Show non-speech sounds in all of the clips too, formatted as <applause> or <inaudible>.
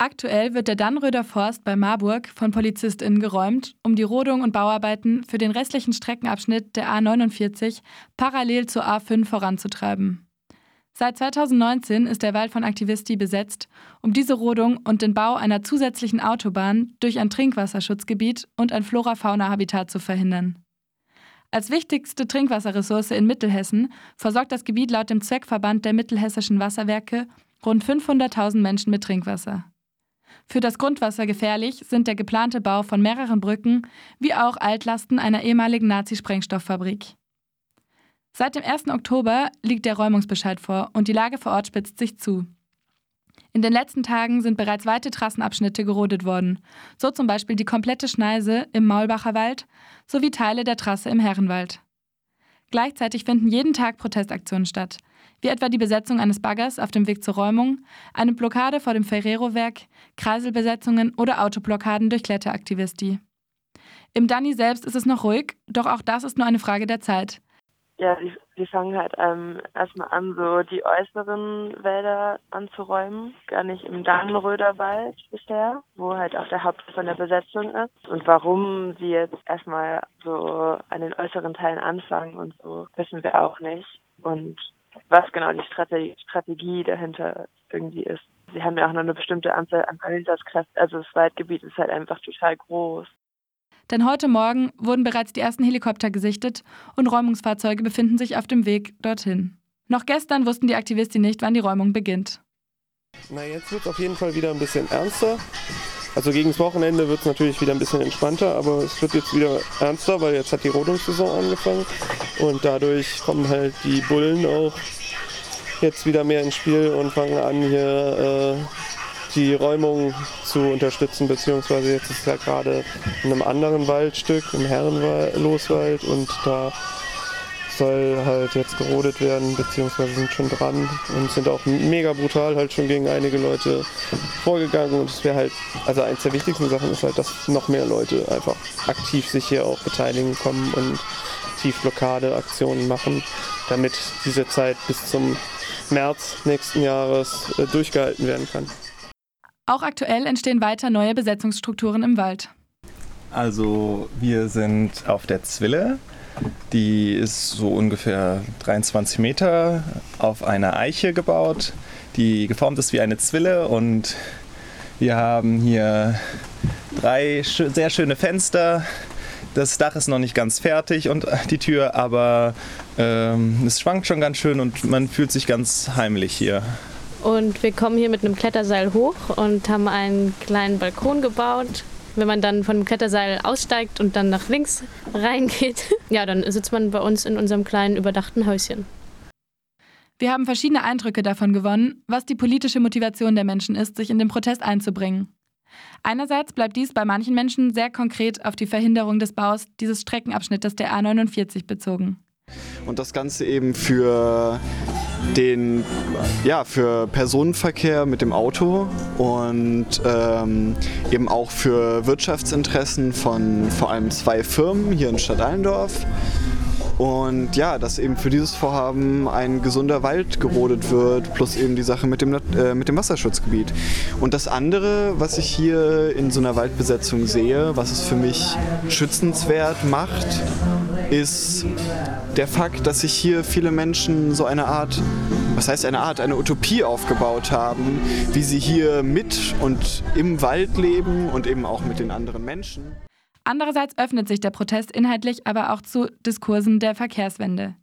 Aktuell wird der Dannröder Forst bei Marburg von PolizistInnen geräumt, um die Rodung und Bauarbeiten für den restlichen Streckenabschnitt der A49 parallel zur A5 voranzutreiben. Seit 2019 ist der Wald von Aktivisti besetzt, um diese Rodung und den Bau einer zusätzlichen Autobahn durch ein Trinkwasserschutzgebiet und ein Flora-Fauna-Habitat zu verhindern. Als wichtigste Trinkwasserressource in Mittelhessen versorgt das Gebiet laut dem Zweckverband der mittelhessischen Wasserwerke rund 500.000 Menschen mit Trinkwasser. Für das Grundwasser gefährlich sind der geplante Bau von mehreren Brücken wie auch Altlasten einer ehemaligen Nazi-Sprengstofffabrik. Seit dem 1. Oktober liegt der Räumungsbescheid vor und die Lage vor Ort spitzt sich zu. In den letzten Tagen sind bereits weite Trassenabschnitte gerodet worden, so zum Beispiel die komplette Schneise im Maulbacher Wald sowie Teile der Trasse im Herrenwald. Gleichzeitig finden jeden Tag Protestaktionen statt, wie etwa die Besetzung eines Baggers auf dem Weg zur Räumung, eine Blockade vor dem Ferrero-Werk, Kreiselbesetzungen oder Autoblockaden durch Kletteraktivisti. Im Danny selbst ist es noch ruhig, doch auch das ist nur eine Frage der Zeit. Ja, die, die fangen halt ähm, erstmal an, so die äußeren Wälder anzuräumen, gar nicht im Dannenröder Wald bisher, wo halt auch der Haupt von der Besetzung ist. Und warum sie jetzt erstmal so an den äußeren Teilen anfangen und so, wissen wir auch nicht. Und was genau die Strategie, Strategie dahinter irgendwie ist. Sie haben ja auch noch eine bestimmte Anzahl an Einsatzkräften. Also das Waldgebiet ist halt einfach total groß. Denn heute Morgen wurden bereits die ersten Helikopter gesichtet und Räumungsfahrzeuge befinden sich auf dem Weg dorthin. Noch gestern wussten die Aktivisten nicht, wann die Räumung beginnt. Na, jetzt wird es auf jeden Fall wieder ein bisschen ernster. Also gegen das Wochenende wird es natürlich wieder ein bisschen entspannter, aber es wird jetzt wieder ernster, weil jetzt hat die Rodungssaison angefangen. Und dadurch kommen halt die Bullen auch jetzt wieder mehr ins Spiel und fangen an hier äh, die Räumung zu unterstützen, beziehungsweise jetzt ist ja gerade in einem anderen Waldstück, im Herrenloswald und da soll halt jetzt gerodet werden, beziehungsweise sind schon dran und sind auch mega brutal halt schon gegen einige Leute vorgegangen und es wäre halt, also eins der wichtigsten Sachen ist halt, dass noch mehr Leute einfach aktiv sich hier auch beteiligen kommen und Tiefblockade-Aktionen machen, damit diese Zeit bis zum März nächsten Jahres äh, durchgehalten werden kann. Auch aktuell entstehen weiter neue Besetzungsstrukturen im Wald. Also wir sind auf der Zwille. Die ist so ungefähr 23 Meter auf einer Eiche gebaut, die geformt ist wie eine Zwille und wir haben hier drei sehr schöne Fenster. Das Dach ist noch nicht ganz fertig und die Tür, aber ähm, es schwankt schon ganz schön und man fühlt sich ganz heimlich hier. Und wir kommen hier mit einem Kletterseil hoch und haben einen kleinen Balkon gebaut. Wenn man dann von dem Kletterseil aussteigt und dann nach links reingeht, <laughs> ja, dann sitzt man bei uns in unserem kleinen überdachten Häuschen. Wir haben verschiedene Eindrücke davon gewonnen, was die politische Motivation der Menschen ist, sich in den Protest einzubringen. Einerseits bleibt dies bei manchen Menschen sehr konkret auf die Verhinderung des Baus dieses Streckenabschnittes der A49 bezogen. Und das Ganze eben für den, ja, für Personenverkehr mit dem Auto und ähm, eben auch für Wirtschaftsinteressen von vor allem zwei Firmen hier in Stadt Allendorf. Und ja, dass eben für dieses Vorhaben ein gesunder Wald gerodet wird, plus eben die Sache mit dem, äh, mit dem Wasserschutzgebiet. Und das andere, was ich hier in so einer Waldbesetzung sehe, was es für mich schützenswert macht, ist der Fakt, dass sich hier viele Menschen so eine Art, was heißt eine Art, eine Utopie aufgebaut haben, wie sie hier mit und im Wald leben und eben auch mit den anderen Menschen. Andererseits öffnet sich der Protest inhaltlich aber auch zu Diskursen der Verkehrswende.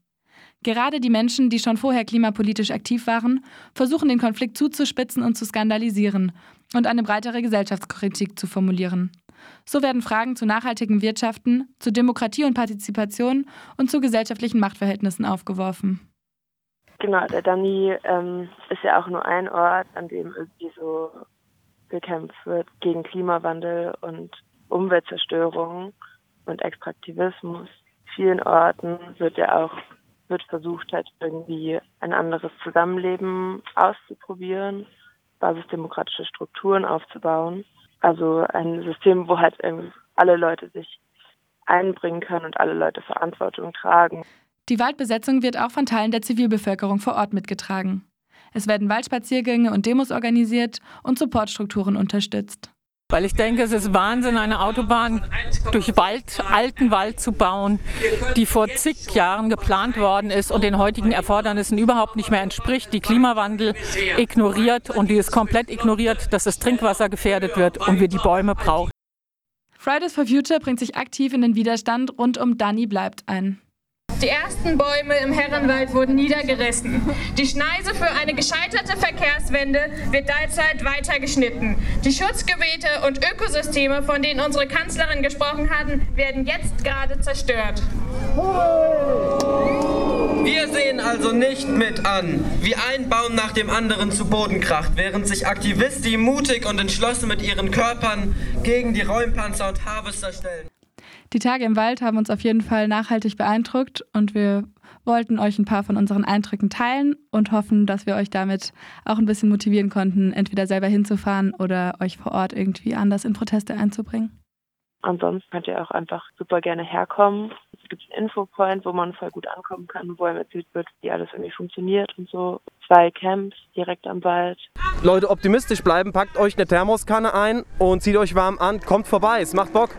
Gerade die Menschen, die schon vorher klimapolitisch aktiv waren, versuchen den Konflikt zuzuspitzen und zu skandalisieren und eine breitere Gesellschaftskritik zu formulieren. So werden Fragen zu nachhaltigen Wirtschaften, zu Demokratie und Partizipation und zu gesellschaftlichen Machtverhältnissen aufgeworfen. Genau, der Dani ähm, ist ja auch nur ein Ort, an dem irgendwie so gekämpft wird gegen Klimawandel und Umweltzerstörung und Extraktivismus. Vielen Orten wird ja auch wird versucht halt irgendwie ein anderes Zusammenleben auszuprobieren, basisdemokratische Strukturen aufzubauen. Also ein System, wo halt alle Leute sich einbringen können und alle Leute Verantwortung tragen. Die Waldbesetzung wird auch von Teilen der Zivilbevölkerung vor Ort mitgetragen. Es werden Waldspaziergänge und Demos organisiert und Supportstrukturen unterstützt. Weil ich denke, es ist Wahnsinn, eine Autobahn durch Wald, alten Wald zu bauen, die vor zig Jahren geplant worden ist und den heutigen Erfordernissen überhaupt nicht mehr entspricht, die Klimawandel ignoriert und die es komplett ignoriert, dass das Trinkwasser gefährdet wird und wir die Bäume brauchen. Fridays for Future bringt sich aktiv in den Widerstand rund um Dani bleibt ein. Die ersten Bäume im Herrenwald wurden niedergerissen. Die Schneise für eine gescheiterte Verkehrswende wird derzeit weiter geschnitten. Die Schutzgebiete und Ökosysteme, von denen unsere Kanzlerin gesprochen hat, werden jetzt gerade zerstört. Wir sehen also nicht mit an, wie ein Baum nach dem anderen zu Boden kracht, während sich Aktivisten mutig und entschlossen mit ihren Körpern gegen die Räumpanzer und Harvester stellen. Die Tage im Wald haben uns auf jeden Fall nachhaltig beeindruckt und wir wollten euch ein paar von unseren Eindrücken teilen und hoffen, dass wir euch damit auch ein bisschen motivieren konnten, entweder selber hinzufahren oder euch vor Ort irgendwie anders in Proteste einzubringen. Ansonsten könnt ihr auch einfach super gerne herkommen. Es gibt einen Infopoint, wo man voll gut ankommen kann, wo einem erzählt wird, wie alles irgendwie funktioniert und so. Zwei Camps direkt am Wald. Leute, optimistisch bleiben, packt euch eine Thermoskanne ein und zieht euch warm an. Kommt vorbei, es macht Bock.